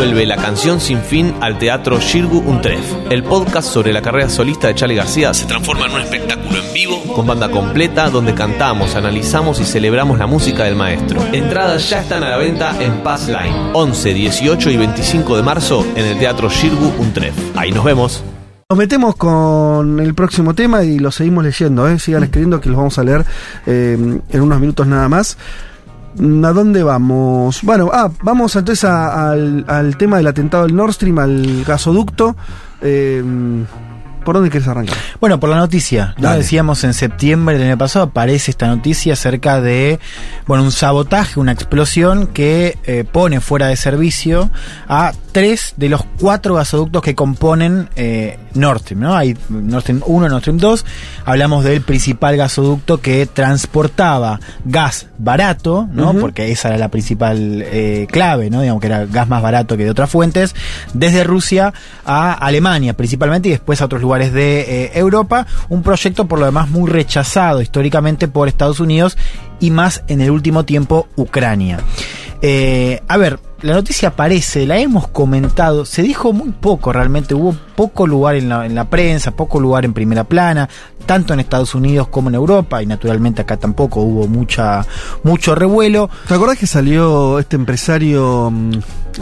vuelve La canción sin fin al teatro Shirgu Untref. El podcast sobre la carrera solista de Charlie García se transforma en un espectáculo en vivo con banda completa donde cantamos, analizamos y celebramos la música del maestro. Entradas ya están a la venta en Passline. 11, 18 y 25 de marzo en el teatro Shirgu Untref. Ahí nos vemos. Nos metemos con el próximo tema y lo seguimos leyendo, ¿eh? sigan escribiendo que los vamos a leer eh, en unos minutos nada más. ¿A dónde vamos? Bueno, ah, vamos entonces al, al tema del atentado del Nord Stream, al gasoducto. Eh, ¿Por dónde quieres arrancar? Bueno, por la noticia. ¿no? Decíamos en septiembre del año pasado, aparece esta noticia acerca de bueno, un sabotaje, una explosión que eh, pone fuera de servicio a tres de los cuatro gasoductos que componen eh, Nord Stream. ¿no? Hay Nord Stream 1, Nord Stream 2. Hablamos del principal gasoducto que transportaba gas barato, ¿no? Porque esa era la principal eh, clave, ¿no? digamos que era gas más barato que de otras fuentes, desde Rusia a Alemania principalmente y después a otros lugares de eh, Europa. Un proyecto por lo demás muy rechazado históricamente por Estados Unidos y más en el último tiempo Ucrania. Eh, a ver, la noticia aparece, la hemos comentado, se dijo muy poco realmente, hubo poco lugar en la, en la prensa, poco lugar en primera plana, tanto en Estados Unidos como en Europa, y naturalmente acá tampoco hubo mucha, mucho revuelo. ¿Te acordás que salió este empresario?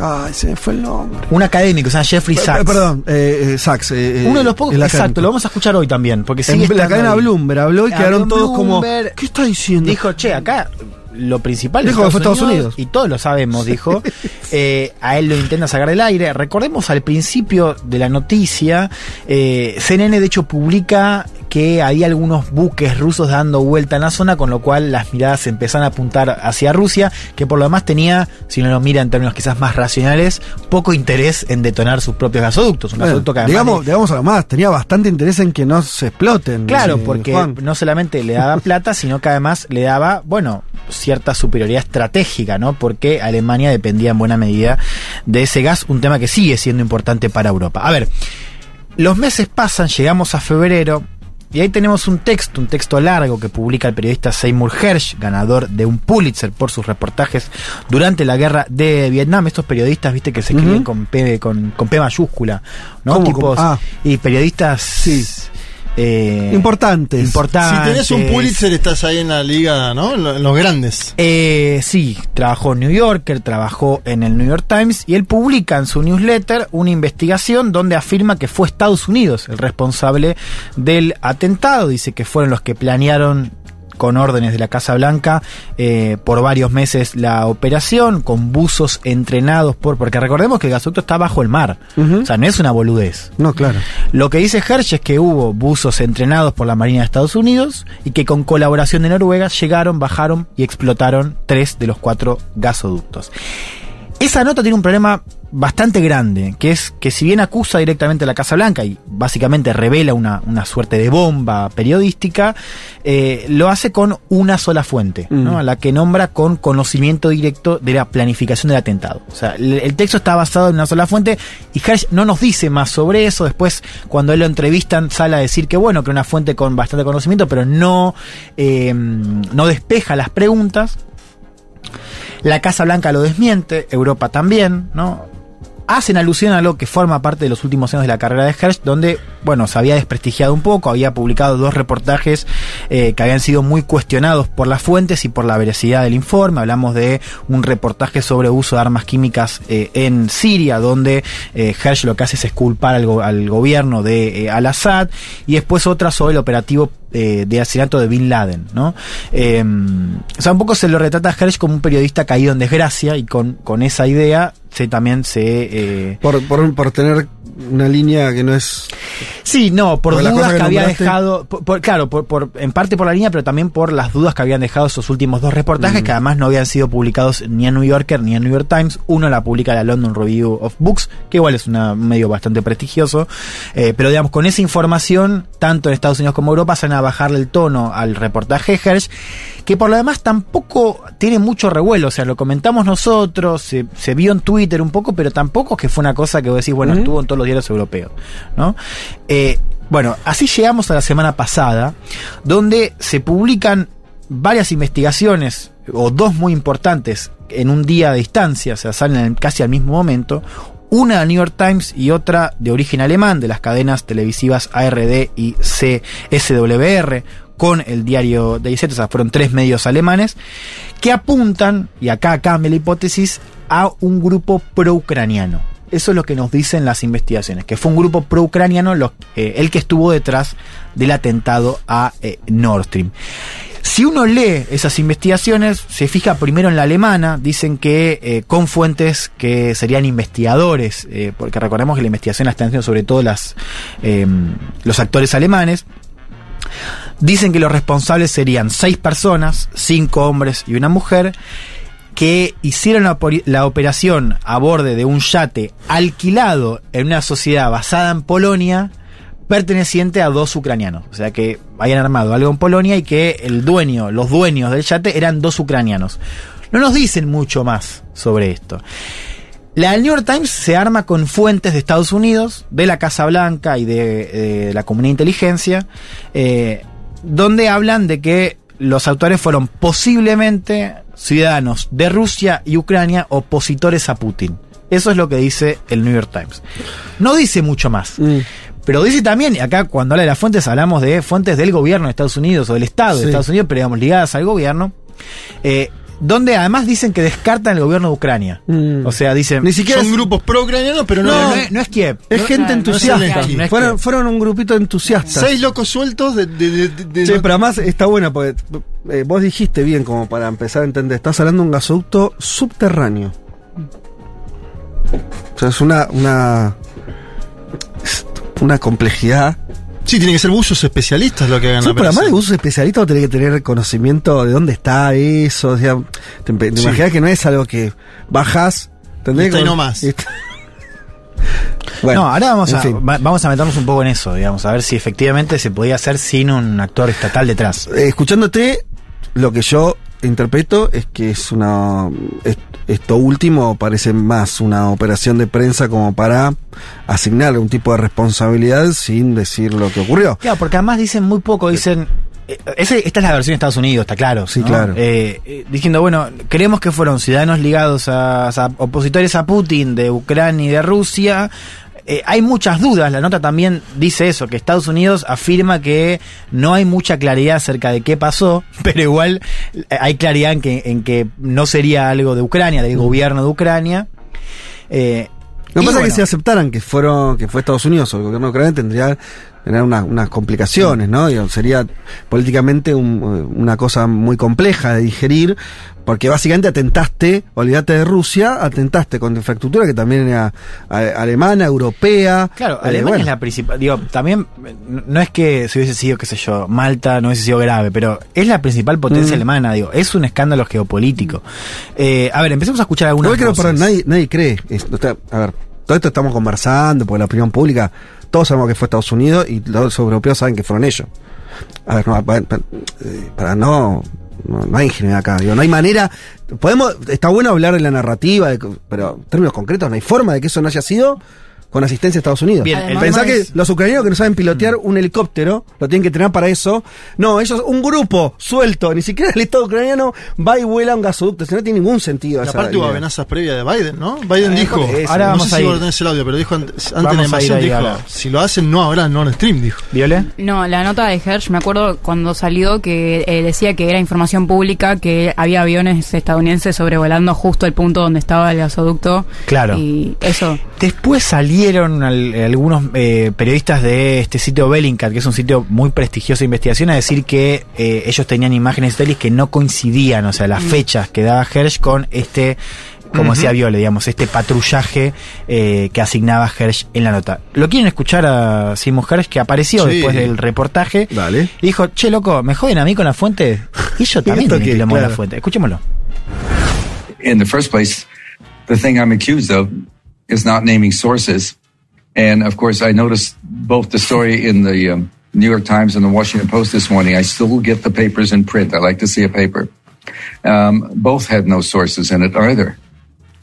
Ay, se me fue el nombre. Un académico, o sea, Jeffrey Sachs. Perdón, eh, eh, Sachs. eh, Uno de los pocos, exacto, académico. lo vamos a escuchar hoy también, porque En la cadena ahí. Bloomberg habló y quedaron todos como. ¿Qué está diciendo? Dijo, che, acá lo principal Dijo que fue Estados Unidos. Y todos lo sabemos, dijo. Eh, a él lo intenta sacar del aire. Recordemos al principio de la noticia, eh, CNN de hecho publica que había algunos buques rusos dando vuelta en la zona, con lo cual las miradas se empezaron a apuntar hacia Rusia, que por lo demás tenía, si uno lo mira en términos quizás más racionales, poco interés en detonar sus propios gasoductos. Un Bueno, gasoducto que además digamos, de- digamos algo más, tenía bastante interés en que no se exploten. Claro, eh, porque Juan. no solamente le daba plata, sino que además le daba, bueno, cierta superioridad estratégica, ¿no? Porque Alemania dependía en buena medida de ese gas, un tema que sigue siendo importante para Europa. A ver, los meses pasan, llegamos a febrero. Y ahí tenemos un texto, un texto largo que publica el periodista Seymour Hersh, ganador de un Pulitzer por sus reportajes durante la guerra de Vietnam. Estos periodistas, viste, que se escriben con, P, con, con P mayúscula, ¿no? Tipos. Ah. Y periodistas Sí. Eh, Importantes. importantes. Si tenés un Pulitzer, estás ahí en la liga, ¿no? En, lo- en los grandes. Eh, sí, trabajó en New Yorker, trabajó en el New York Times y él publica en su newsletter una investigación donde afirma que fue Estados Unidos el responsable del atentado. Dice que fueron los que planearon con órdenes de la Casa Blanca eh, por varios meses la operación, con buzos entrenados por... Porque recordemos que el gasoducto está bajo el mar, o sea, no es una boludez. No, claro. Lo que dice Hersh es que hubo buzos entrenados por la Marina de Estados Unidos y que con colaboración de Noruega llegaron, bajaron y explotaron tres de los cuatro gasoductos. Esa nota tiene un problema bastante grande, que es que si bien acusa directamente a la Casa Blanca y básicamente revela una, una suerte de bomba periodística, eh, lo hace con una sola fuente, ¿no? Mm. a la que nombra con conocimiento directo de la planificación del atentado. O sea, el, el texto está basado en una sola fuente y Hersh no nos dice más sobre eso. Después, cuando él lo entrevistan, sale a decir que bueno, que una fuente con bastante conocimiento, pero no, eh, no despeja las preguntas. La Casa Blanca lo desmiente, Europa también, ¿no? Hacen alusión a lo que forma parte de los últimos años de la carrera de Hersh, donde, bueno, se había desprestigiado un poco, había publicado dos reportajes eh, que habían sido muy cuestionados por las fuentes y por la veracidad del informe. Hablamos de un reportaje sobre uso de armas químicas eh, en Siria, donde eh, Hersh lo que hace es culpar al, al gobierno de eh, Al-Assad, y después otra sobre el operativo eh, de asesinato de Bin Laden, ¿no? Eh, o sea, un poco se lo retrata a como un periodista caído en desgracia y con, con esa idea se también se... eh, Por, por, por tener una línea que no es. Sí, no, por Por dudas que, que había dejado, por- claro, por, por- en parte por la línea, pero también por las dudas que habían dejado esos últimos dos reportajes, que además no habían sido publicados ni en New Yorker ni en New York Times. Uno la publica la London Review of Books, que igual es un medio bastante prestigioso, eh, pero digamos, con esa información, tanto en Estados Unidos como Europa, se van a bajarle el tono al reportaje Hersh, que por lo demás tampoco tiene mucho revuelo, o sea, lo comentamos nosotros, se, se vio en Twitter un poco, pero tampoco es que fue una cosa que vos decís, bueno, estuvo en todos los diarios europeos, ¿no? Eh, bueno, así llegamos a la semana pasada, donde se publican varias investigaciones, o dos muy importantes, en un día de distancia, o sea, salen casi al mismo momento. Una del New York Times y otra de origen alemán, de las cadenas televisivas ARD y CSWR, con el diario de o sea, fueron tres medios alemanes, que apuntan, y acá cambia la hipótesis, a un grupo pro-ucraniano. Eso es lo que nos dicen las investigaciones, que fue un grupo pro-ucraniano eh, el que estuvo detrás del atentado a eh, Nord Stream. Si uno lee esas investigaciones, se fija primero en la alemana, dicen que eh, con fuentes que serían investigadores, porque recordemos que la investigación la están haciendo sobre todo los actores alemanes, dicen que los responsables serían seis personas, cinco hombres y una mujer, que hicieron la, operación a borde de un yate alquilado en una sociedad basada en Polonia perteneciente a dos ucranianos. O sea que hayan armado algo en Polonia y que el dueño, los dueños del yate eran dos ucranianos. No nos dicen mucho más sobre esto. La New York Times se arma con fuentes de Estados Unidos, de la Casa Blanca y de, la comunidad de inteligencia, eh, donde hablan de que los autores fueron posiblemente ciudadanos de Rusia y Ucrania opositores a Putin. Eso es lo que dice el New York Times. No dice mucho más. Mm. Pero dice también, y acá cuando habla de las fuentes hablamos de fuentes del gobierno de Estados Unidos o del Estado de Estados Unidos, pero digamos ligadas al gobierno, eh, donde además dicen que descartan el gobierno de Ucrania. Mm. O sea, dicen... Ni siquiera son grupos pro-ucranianos, pero no, no, no, es Kiev. Es gente entusiasta. fueron, fueron, un grupito de entusiastas. Seis locos sueltos de... de, sí, pero además está bueno porque eh, vos dijiste bien como para empezar a entender. Estás hablando de un gasoducto subterráneo. O sea, es una... una una complejidad Sí, tienen que ser buzos especialistas lo que hagan sí, pero además de buzos especialistas tenés que tener conocimiento de dónde está eso. O sea, te, imaginas que no es algo que bajas, ¿entendés? Y no más. bueno, no, ahora vamos a, vamos a meternos un poco en eso, digamos, a ver si efectivamente se podía hacer sin un actor estatal detrás. Eh, escuchándote, lo que yo interpreto es que es una esto último parece más una operación de prensa como para asignar un tipo de responsabilidad sin decir lo que ocurrió. Claro, porque además dicen muy poco, dicen eh, esta es la versión de Estados Unidos, está claro. Sí, claro. Eh, eh, diciendo, bueno, creemos que fueron ciudadanos ligados a, a, opositores a Putin de Ucrania y de Rusia, eh, hay muchas dudas, la nota también dice eso, que Estados Unidos afirma que no hay mucha claridad acerca de qué pasó, pero igual eh, hay claridad en que, en que no sería algo de Ucrania, del mm. gobierno de Ucrania. Eh, lo que pasa es que si aceptaran que fueron, que fue Estados Unidos o el gobierno de Ucrania tendría tener unas complicaciones, ¿no? sería políticamente una cosa muy compleja de digerir, porque básicamente atentaste, olvídate de Rusia, atentaste con infraestructura que también era alemana, europea. Claro, eh, Alemania es la principal, digo, también no es que si hubiese sido, qué sé yo, Malta no hubiese sido grave, pero es la principal potencia mm. alemana, digo, es un escándalo geopolítico. Eh, a ver, empecemos a escuchar algunas cosas. nadie, nadie cree, a ver, todo esto estamos conversando, porque la opinión pública, todos sabemos que fue Estados Unidos y los europeos saben que fueron ellos. A ver, no, para, para no no, hay ingenuidad acá. Digo, no hay manera. Podemos, está bueno hablar de la narrativa, pero en términos concretos no hay forma de que eso no haya sido con asistencia de Estados Unidos. Bien, Pensá que los ucranianos que no saben pilotear un helicóptero, lo tienen que tener para eso. No, ellos, un grupo suelto, ni siquiera el Estado ucraniano va y vuela un gasoducto, no tiene ningún sentido. Y aparte hubo amenazas previas de Biden, ¿no? Biden eh, dijo, ahora vamos no sé a si el audio, pero dijo antes, de la invasión, dijo, si lo hacen no habrá no stream, dijo. ¿Viole? No, la nota de Hersh, me acuerdo cuando salió que eh, decía que era información pública, que había aviones estadounidenses sobrevolando justo el punto donde estaba el gasoducto. Claro. Y eso. Después salieron al eh, algunos eh, periodistas de este sitio Bellingcat, que es un sitio muy prestigioso de investigación, a decir que eh, ellos tenían imágenes de que no coincidían, o sea, las mm. fechas que daba Hersh con este como decía Viole, digamos, este patrullaje que asignaba Hersh en la nota. ¿Lo quieren escuchar a Simon Hersh que apareció después del reportaje? Dale. Y dijo, che, loco, ¿me joden a mí con la fuente? Y yo también tengo que la fuente. Escuchémoslo. In the first place, the thing I'm accused of is not naming sources. And of course, I noticed both the story in the um, New York Times and the Washington Post this morning. I still get the papers in print. I like to see a paper. Um, both had no sources in it either.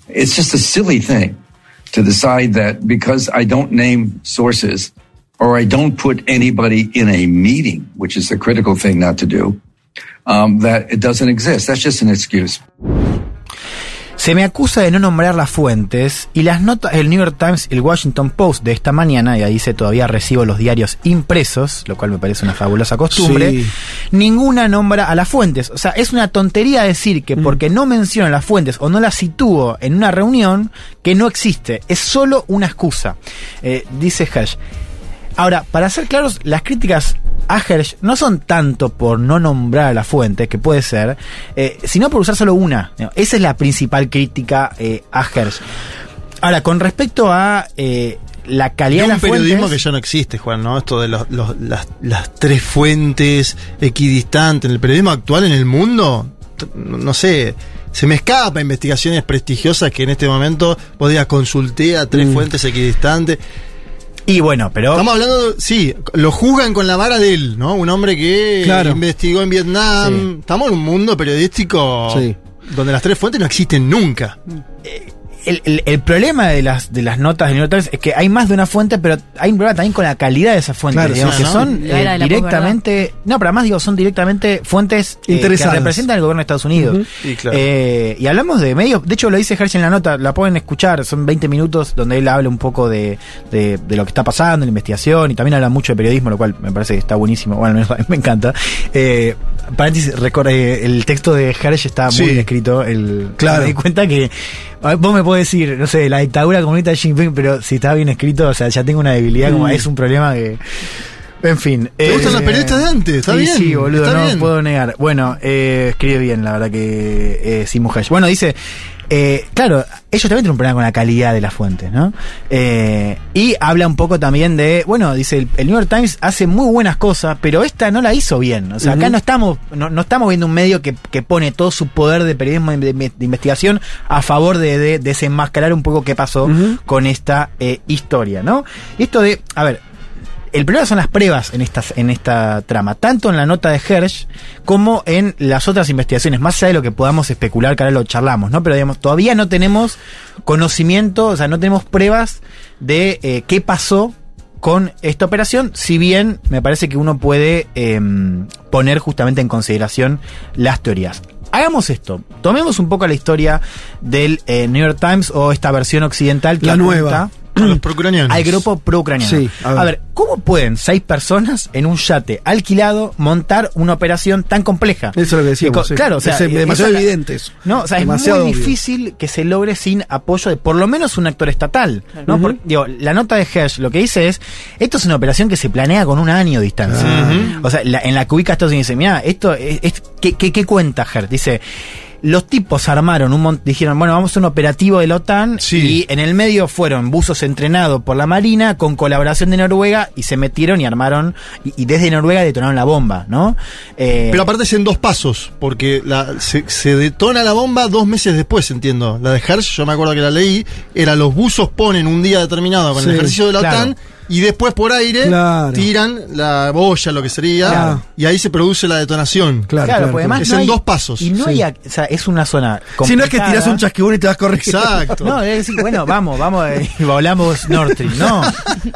It's just a silly thing to decide that because I don't name sources or I don't put anybody in a meeting, which is the critical thing not to do, um, that it doesn't exist. That's just an excuse. Se me acusa de no nombrar las fuentes y las notas, el New York Times, el Washington Post de esta mañana, y ahí dice todavía recibo los diarios impresos, lo cual me parece una fabulosa costumbre, Sí. ninguna nombra a las fuentes. O sea, es una tontería decir que porque no menciono las fuentes o no las sitúo en una reunión, que no existe. Es solo una excusa. Eh, dice Hersh. Ahora, para ser claros, las críticas a Hersh no son tanto por no nombrar a la fuente, que puede ser, eh, sino por usar solo una. Esa es la principal crítica eh, a Hersh. Ahora, con respecto a eh, la calidad de un las periodismo fuentes, que ya no existe, Juan, ¿no? Esto de los- los- las, las tres fuentes equidistantes. En el periodismo actual en el mundo, no sé, se me escapa investigaciones prestigiosas que en este momento podía consulté a Mm. tres fuentes equidistantes. Y bueno, pero Estamos hablando, de- sí, lo juzgan con la vara de él, ¿no? Un hombre que Claro. investigó en Vietnam. Sí. Estamos en un mundo periodístico Sí. donde las tres fuentes no existen nunca. El, el- el problema de las, de las notas de New York Times es que hay más de una fuente, pero hay un problema también con la calidad de esas fuentes, Claro, digamos, sí, que ¿no? son eh, directamente, no, pero además digo, son directamente fuentes eh, que representan el gobierno de Estados Unidos. Sí, claro. Eh, y hablamos de medios, de hecho lo dice Hershey en la nota, la pueden escuchar, son 20 minutos donde él habla un poco de, de, de lo que está pasando, la investigación, y también habla mucho de periodismo, lo cual me parece que está buenísimo, bueno, mí me encanta. Eh, paréntesis, record- eh, el texto de Hershey está muy Sí. bien escrito, el, Claro. me di cuenta que ver, vos me podés decir, no sé, la dictadura comunista de Xi Jinping, pero si está bien escrito, o sea, ya tengo una debilidad, como es un problema que... En fin. ¿Te gustan los periodistas de antes? Está sí, bien, Sí, boludo, está no bien. puedo negar. Bueno, eh, escribe bien, la verdad que eh, Hash. Bueno, dice, eh, claro, ellos también tienen un problema con la calidad de las fuentes, ¿no? Eh, y habla un poco también de, bueno, dice, el, el New York Times hace muy buenas cosas, pero esta no la hizo bien. O sea, acá no estamos, no, no estamos viendo un medio que, que pone todo su poder de periodismo de, investigación a favor de, de desenmascarar un poco qué pasó con esta eh, historia, ¿no? Y esto de, a ver, el problema son las pruebas en esta, en esta trama, tanto en la nota de Hersh como en las otras investigaciones, más allá de lo que podamos especular, que ahora lo charlamos, ¿no? Pero digamos, todavía no tenemos conocimiento, o sea, no tenemos pruebas de eh, qué pasó con esta operación, si bien me parece que uno puede em, poner justamente en consideración las teorías. Hagamos esto, tomemos un poco la historia del eh, New York Times o esta versión occidental que La apunta nueva. Los al grupo pro-ucraniano. Sí, a ver. a, ver. ¿cómo pueden seis personas en un yate alquilado montar una operación tan compleja? Eso es lo que decíamos. Sí. Claro, o sea, Es demasiado es evidente eso. No, o sea, Demasiado es muy obvio. difícil que se logre sin apoyo de por lo menos un actor estatal. ¿no? Ujú. Porque, digo, la nota de Hersh lo que dice es, esto es una operación que se planea con un año de distancia. Ah. O sea, la- en la que ubica Estados Unidos dice, mira, esto es, es- ¿qué, qué, qué cuenta Hersh? Dice, los tipos armaron un dijeron, bueno, vamos a un operativo de la OTAN Sí. y en el medio fueron buzos entrenados por la Marina con colaboración de Noruega y se metieron y armaron y, y desde Noruega detonaron la bomba, ¿no? Eh, Pero aparte es en dos pasos, porque la, se, se detona la bomba dos meses después, entiendo. La de Hersh, yo me acuerdo que la leí, era los buzos ponen un día determinado con Sí, el ejercicio de la claro. OTAN y después por aire Claro. tiran la boya, lo que sería, Claro. y ahí se produce la detonación. Claro, Claro, claro, porque además Es no en hay- dos pasos. Y no Sí. hay, o sea, es una zona Si no es que complicada. tirás un chasquibún y te vas corriendo. Exacto. No, es decir, bueno, vamos, vamos, eh, y volamos Nord Stream. No,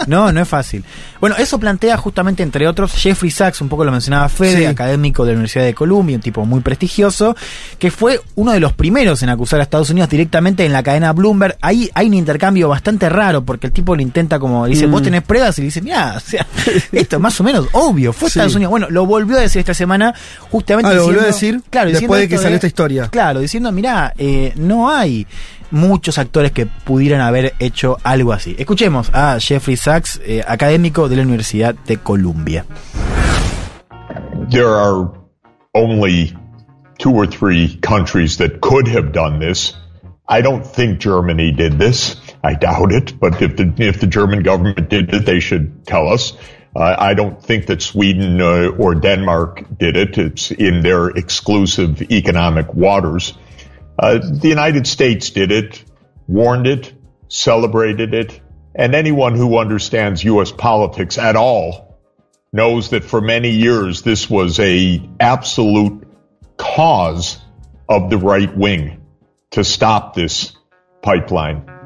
no, no es fácil. Bueno, eso plantea justamente, entre otros, Jeffrey Sachs, un poco lo mencionaba Fede, Sí. académico de la Universidad de Columbia, un tipo muy prestigioso, que fue uno de los primeros en acusar a Estados Unidos directamente en la cadena Bloomberg. Ahí hay un intercambio bastante raro, porque el tipo le intenta como, dice, Mm. vos tenés pruebas, y le dice, mira, o sea, esto es más o menos obvio, fue Sí. Estados Unidos. Bueno, lo volvió a decir esta semana, justamente Ah, lo volvió a diciendo- decir claro, después diciendo de que salió esta historia. Claro, diciendo, mirá, eh, no hay muchos actores que pudieran haber hecho algo así. Escuchemos a Jeffrey Sachs, eh, académico de la Universidad de Columbia. there are only two or three countries that could have done this. I don't think Germany did this. I doubt it, but if the, if the German government did it, they should tell us. Uh, I don't think that Sweden uh, or Denmark did it. It's in their exclusive economic waters. Uh, the United States did it, warned it, celebrated it, and anyone who understands U.S. politics at all knows that for many years this was a absolute cause of the right wing to stop this pipeline.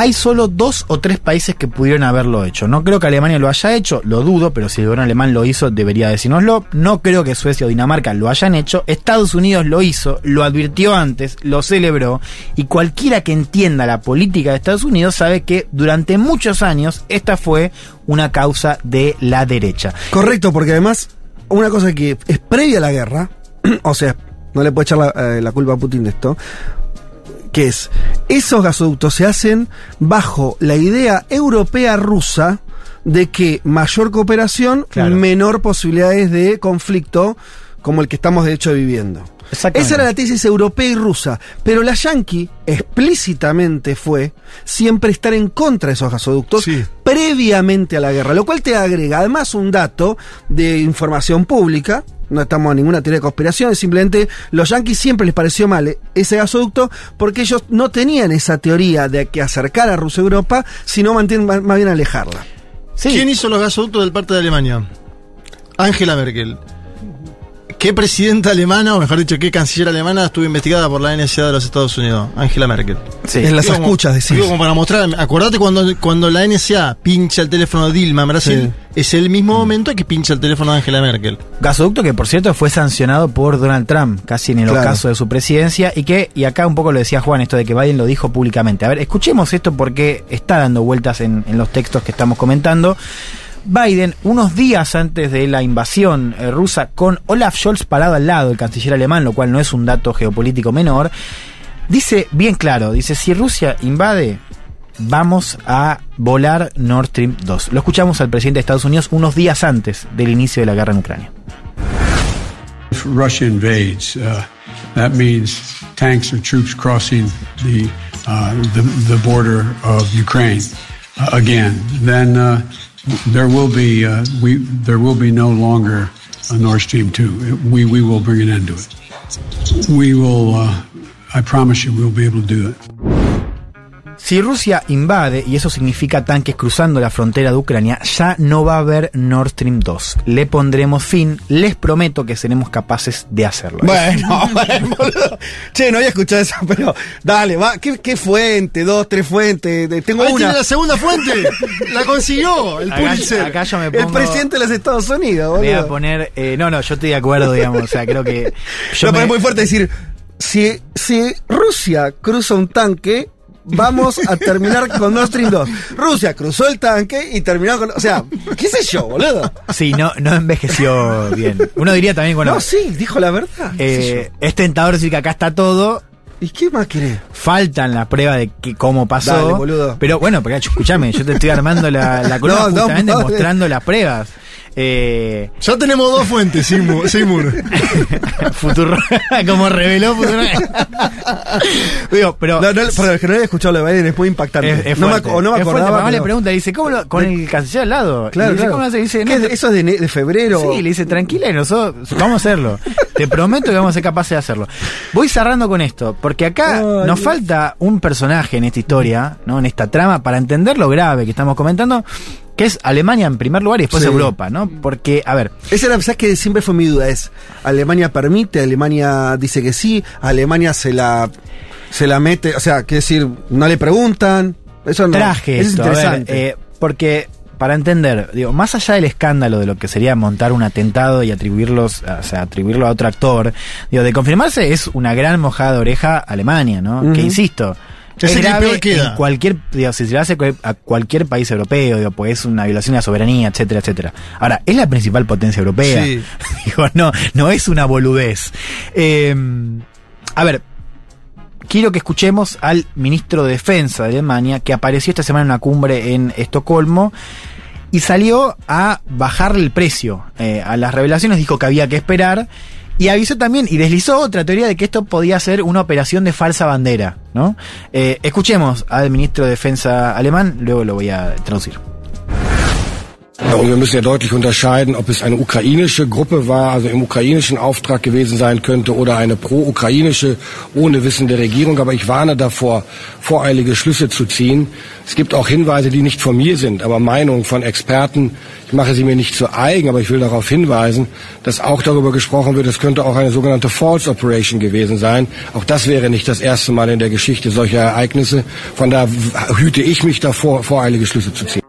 Hay solo dos o tres países que pudieron haberlo hecho. No creo que Alemania lo haya hecho, lo dudo, pero si el gobierno alemán lo hizo, debería decírnoslo. No creo que Suecia o Dinamarca lo hayan hecho. Estados Unidos lo hizo, lo advirtió antes, lo celebró, y cualquiera que entienda la política de Estados Unidos sabe que durante muchos años esta fue una causa de la derecha. Correcto, porque además, una cosa que es previa a la guerra, o sea, no le puede echar la, eh, la culpa a Putin de esto, que es, esos gasoductos se hacen bajo la idea europea rusa de que mayor cooperación, Claro. menor posibilidades de conflicto como el que estamos de hecho viviendo. Esa era la tesis europea y rusa, pero la yankee explícitamente fue siempre estar en contra de esos gasoductos Sí. previamente a la guerra, lo cual te agrega además un dato de información pública. No estamos en ninguna teoría de conspiración, simplemente los yanquis siempre les pareció mal ese gasoducto porque ellos no tenían esa teoría de que acercar a Rusia a Europa, sino mantien- más más bien alejarla. Sí. ¿Quién hizo los gasoductos del parte de Alemania? Angela Merkel. ¿Qué presidenta alemana, o mejor dicho, qué canciller alemana estuvo investigada por la NSA de los Estados Unidos? Angela Merkel. Sí. En las Digo como- escuchas, decís. digo como para mostrar, acordate cuando, cuando la NSA pincha el teléfono de Dilma en Brasil, es el mismo momento que pincha el teléfono de Angela Merkel. Gasoducto que por cierto fue sancionado por Donald Trump, casi en el Claro. ocaso de su presidencia, y que, y acá un poco lo decía Juan, esto de que Biden lo dijo públicamente. A ver, escuchemos esto porque está dando vueltas en, en los textos que estamos comentando. Biden, unos días antes de la invasión eh, rusa, con Olaf Scholz parado al lado, el canciller alemán, lo cual no es un dato geopolítico menor, dice bien claro, dice, si Rusia invade, vamos a volar Nord Stream 2. Lo escuchamos al presidente de Estados Unidos unos días antes del inicio de la guerra en Ucrania. If Russia invades, uh, that means tanks or troops crossing the uh, the, the border of Ukraine uh, again. Uh, there will be uh, we there will be no longer a Nord Stream two. We we will bring an end to it. We will. Uh, I promise you, we'll be able to do it. Si Rusia invade, y eso significa tanques cruzando la frontera de Ucrania, ya no va a haber Nord Stream 2. Le pondremos fin, les prometo que seremos capaces de hacerlo. Bueno, bueno, boludo. Che, no había escuchado eso, pero dale, va. ¿Qué, qué fuente? Dos, tres fuentes. Tengo Ahí una. tiene la segunda fuente. la consiguió el Acá- Pulitzer. acá yo me El pongo- presidente de los Estados Unidos, Me voy a boludo. poner. eh, no, no, yo estoy de acuerdo, digamos. O sea, creo que. Yo Lo me- pones muy fuerte decir, si, si Rusia cruza un tanque, vamos a terminar con Nord Stream 2. Rusia cruzó el tanque y terminó con... O sea, qué sé yo, boludo. Sí, no, no envejeció bien. Uno diría también, bueno. no, sí, dijo la verdad. eh, es tentador decir que acá está todo. ¿Y qué más querés? Faltan las pruebas de que, cómo pasó. Dale, boludo. Pero bueno, porque escúchame, yo te estoy armando la, la no, justamente no, mostrando las pruebas. Eh, Ya tenemos dos fuentes, Seymour. Seymour. Futuro, como reveló Futuro. Digo, pero No, no, para el que no haya escuchado lo de Biden es muy impactante. es, es no me, fuerte. o no me fuerte, acordaba. le pregunta, dice, ¿cómo lo- con el canciller al lado? Claro, Y dice, claro. ¿cómo lo hace? Dice, ¿Qué no, es de- ¿Eso es de, febrero? Sí, le dice, tranquila, y nosotros vamos a hacerlo. Te prometo que vamos a ser capaces de hacerlo. Voy cerrando con esto, porque acá nos Dios. falta un personaje en esta historia, ¿no? En esta trama, para entender lo grave que estamos comentando, que es Alemania en primer lugar y después Sí. Europa, ¿no? Porque, a ver, Esa era, ¿sabes que siempre fue mi duda? Es, Alemania permite, Alemania dice que sí, Alemania se la, se la mete, o sea, quiere decir, no le preguntan. Eso no. traje eso esto, es ver, interesante. eh, porque para entender, digo, más allá del escándalo de lo que sería montar un atentado y atribuirlos, o sea, atribuirlo a otro actor, digo, de confirmarse es una gran mojada de oreja a Alemania, ¿no? Que insisto, Es es que en cualquier, digo, si se lo hace a cualquier país europeo, digo, pues es una violación a la soberanía, etcétera, etcétera. Ahora, es la principal potencia europea. Sí. digo, no, no es una boludez. Eh, a ver, quiero que escuchemos al ministro de Defensa de Alemania, que apareció esta semana en una cumbre en Estocolmo y salió a bajarle el precio eh, a las revelaciones, dijo que había que esperar. Y avisó también y deslizó otra teoría de que esto podía ser una operación de falsa bandera, ¿no? Eh, escuchemos al ministro de Defensa alemán, luego lo voy a traducir. Und wir müssen ja deutlich unterscheiden, ob es eine ukrainische Gruppe war, also im ukrainischen Auftrag gewesen sein könnte, oder eine pro-ukrainische ohne Wissen der Regierung. Aber ich warne davor, voreilige Schlüsse zu ziehen. Es gibt auch Hinweise, die nicht von mir sind, aber Meinungen von Experten. Ich mache sie mir nicht zu eigen, aber ich will darauf hinweisen, dass auch darüber gesprochen wird, es könnte auch eine sogenannte False Operation gewesen sein. Auch das wäre nicht das erste Mal in der Geschichte solcher Ereignisse. Von da hüte ich mich davor, voreilige Schlüsse zu ziehen.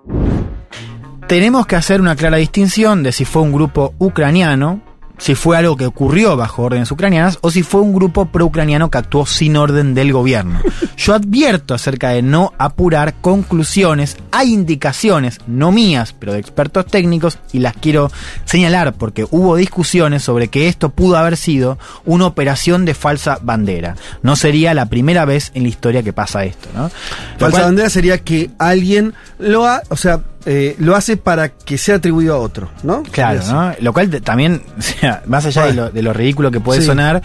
Tenemos que hacer una clara distinción de si fue un grupo ucraniano, si fue algo que ocurrió bajo órdenes ucranianas o si fue un grupo pro-ucraniano que actuó sin orden del gobierno. Yo advierto acerca de no apurar conclusiones, hay indicaciones, no mías, pero de expertos técnicos, y las quiero señalar porque hubo discusiones sobre que esto pudo haber sido una operación de falsa bandera. No sería la primera vez en la historia que pasa esto, ¿no? Falsa cual- bandera sería que alguien lo ha, o sea, eh, lo hace para que sea atribuido a otro, ¿no? Claro, ¿no? Lo cual te- también, o sea, más allá de, lo, de lo ridículo que puede Sí. sonar,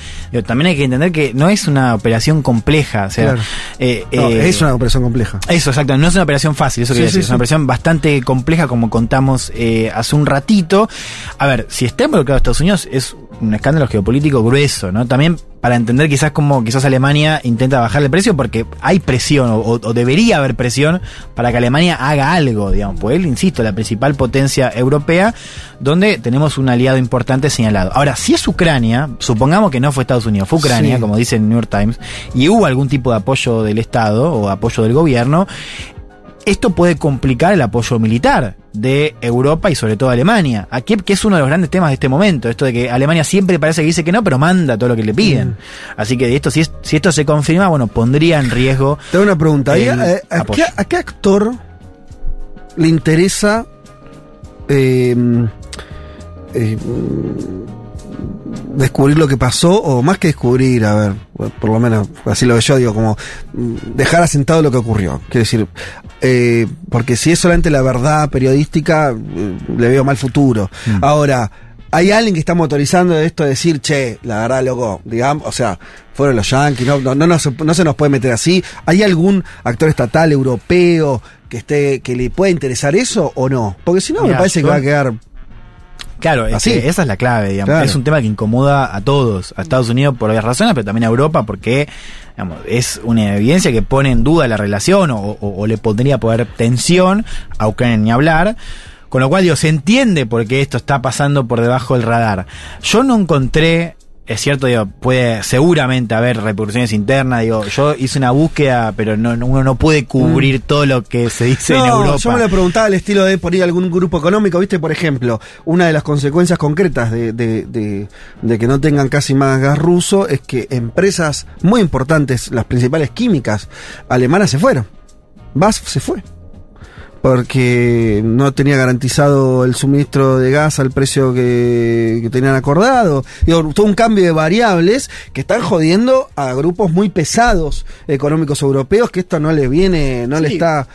también hay que entender que no es una operación compleja. O sea, Claro. eh. No, eh, es una operación compleja. Eso, exacto. No es una operación fácil, eso Sí, quiero sí, decir. Es una operación bastante compleja, como contamos eh, hace un ratito. A ver, si está involucrado Estados Unidos, es un escándalo geopolítico grueso, ¿no? También para entender quizás cómo quizás Alemania intenta bajar el precio, porque hay presión, o, o debería haber presión, para que Alemania haga algo, digamos. Pues él, insisto, la principal potencia europea, donde tenemos un aliado importante señalado. Ahora, si es Ucrania, supongamos que no fue Estados Unidos, fue Ucrania, Sí. como dice el New York Times, y hubo algún tipo de apoyo del Estado o apoyo del gobierno, esto puede complicar el apoyo militar de Europa y sobre todo Alemania. Aquí que es uno de los grandes temas de este momento, esto de que Alemania siempre parece que dice que no, pero manda todo lo que le piden. Mm. Así que esto, si, es- si esto se confirma, bueno, pondría en riesgo. Te hago una pregunta. ¿y el a, a apoyo. qué, a qué actor le interesa eh, eh, descubrir lo que pasó? O más que descubrir, a ver, por lo menos así lo veo yo, digo, como mm, dejar asentado lo que ocurrió. Quiero decir, eh, porque si es solamente la verdad periodística, eh, le veo mal futuro. Ahora, hay alguien que está motorizando esto de decir, che, la verdad, loco, digamos, o sea, fueron los yankees, no, no, no, no se, no se nos puede meter así. ¿Hay algún actor estatal europeo que esté, que le pueda interesar eso o no? Porque si no, me parece yo- que va a quedar. Claro, es Así. que esa es la clave, digamos. Claro. Es un tema que incomoda a todos, a Estados Unidos por varias razones, pero también a Europa porque digamos, es una evidencia que pone en duda la relación o, o- o le pondría poder tensión a Ucrania ni hablar. Con lo cual, digo, se entiende por qué esto está pasando por debajo del radar. Yo no encontré, es cierto, digo, puede seguramente haber repercusiones internas, digo, yo hice una búsqueda, pero no, no- uno no puede cubrir todo lo que se dice en Mm. Europa. yo me lo preguntaba al estilo de por ahí algún grupo económico, viste, por ejemplo, una de las consecuencias concretas de, de- de- de que no tengan casi más gas ruso es que empresas muy importantes, las principales químicas alemanas se fueron. BASF se fue. Porque no tenía garantizado el suministro de gas al precio que, que tenían acordado. Digo, todo un cambio de variables que están jodiendo a grupos muy pesados económicos europeos que esto no les viene, no le Sí. está.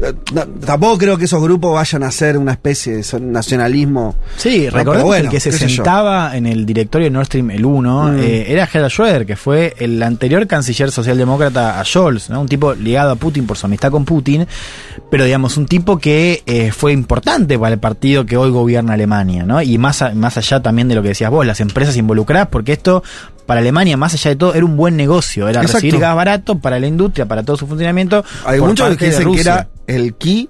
Eh, no, tampoco creo que esos grupos vayan a ser una especie de nacionalismo. Sí, No, recordemos pero bueno, que el que se yo. sentaba en el directorio de Nord Stream el 1 Mm. eh, era Gerhard Schröder, que fue el anterior canciller socialdemócrata a Scholz, ¿no? un tipo ligado a Putin por su amistad con Putin, pero digamos un tipo que eh, fue importante para el partido que hoy gobierna Alemania, ¿no? Y más, a- más allá también de lo que decías vos, las empresas involucradas, porque esto para Alemania, más allá de todo, era un buen negocio, era Exacto. recibir gas barato para la industria, para todo su funcionamiento. Hay por muchos parte que de dicen que Rusia. era el key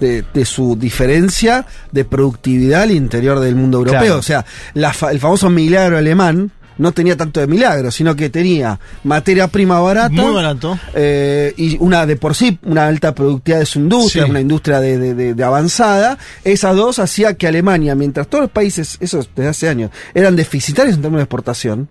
de, de su diferencia de productividad al interior del mundo europeo. Claro. O sea, la fa- el famoso milagro alemán no tenía tanto de milagro, sino que tenía materia prima barata. Muy barato. eh, y una de por sí, una alta productividad de su industria, Sí. una industria de, de- de- de avanzada, esas dos hacía que Alemania, mientras todos los países, eso desde hace años, eran deficitarios en términos de exportación,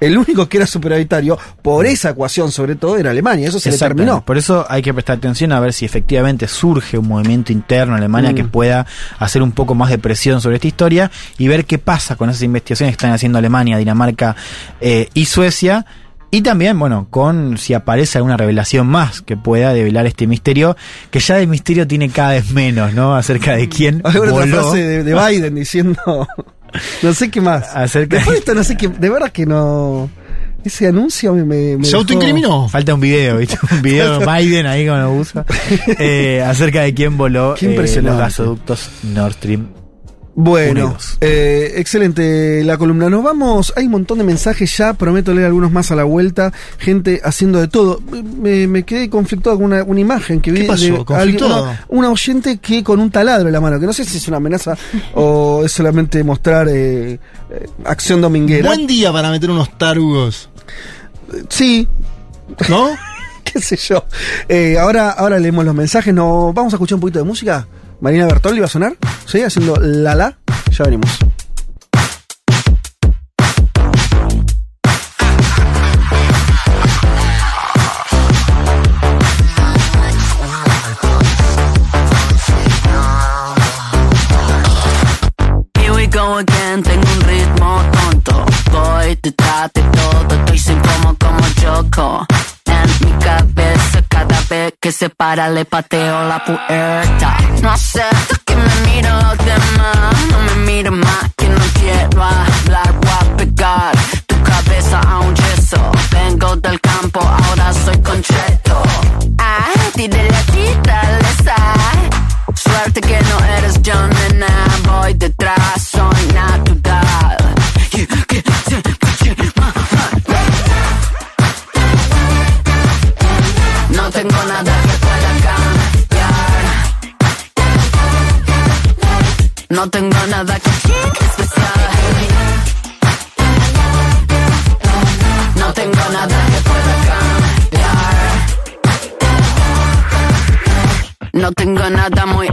el único que era superavitario, por esa ecuación sobre todo, era Alemania, eso se le terminó. Por eso hay que prestar atención a ver si efectivamente surge un movimiento interno en Alemania Mm. que pueda hacer un poco más de presión sobre esta historia y ver qué pasa con esas investigaciones que están haciendo Alemania, Dinamarca eh, y Suecia. Y también, bueno, con si aparece alguna revelación más que pueda develar este misterio, que ya de misterio tiene cada vez menos, ¿no? Acerca de quién Hay otra voló. frase de, de Biden diciendo. No sé qué más. Acerca Después de- esto, no sé qué. De verdad que no. ese anuncio me. me, me Se dejó- autoincriminó. Falta un video, ¿viste? Un video de Biden ahí con lo usa. eh, acerca de quién voló Qué eh, los gasoductos Nord Stream. Bueno, eh, excelente la columna. Nos vamos, hay un montón de mensajes ya, prometo leer algunos más a la vuelta. Gente haciendo de todo. Me, me quedé conflictado con una, una imagen que vi ¿Qué pasó? de alguien- una oyente que con un taladro en la mano, que no sé si es una amenaza o es solamente mostrar eh, eh, acción dominguera. Buen día para meter unos tarugos. Sí, ¿No? qué sé yo. Eh, ahora, ahora leemos los mensajes. No, vamos a escuchar un poquito de música. Marina Bertolli va a sonar, ¿sí? Haciendo la la. Ya venimos. Again, tengo un ritmo tonto. Voy detrás de todo, estoy sin como como choco. Se para le pateo la puerta. No acepto que me miren los demás, no me miren más No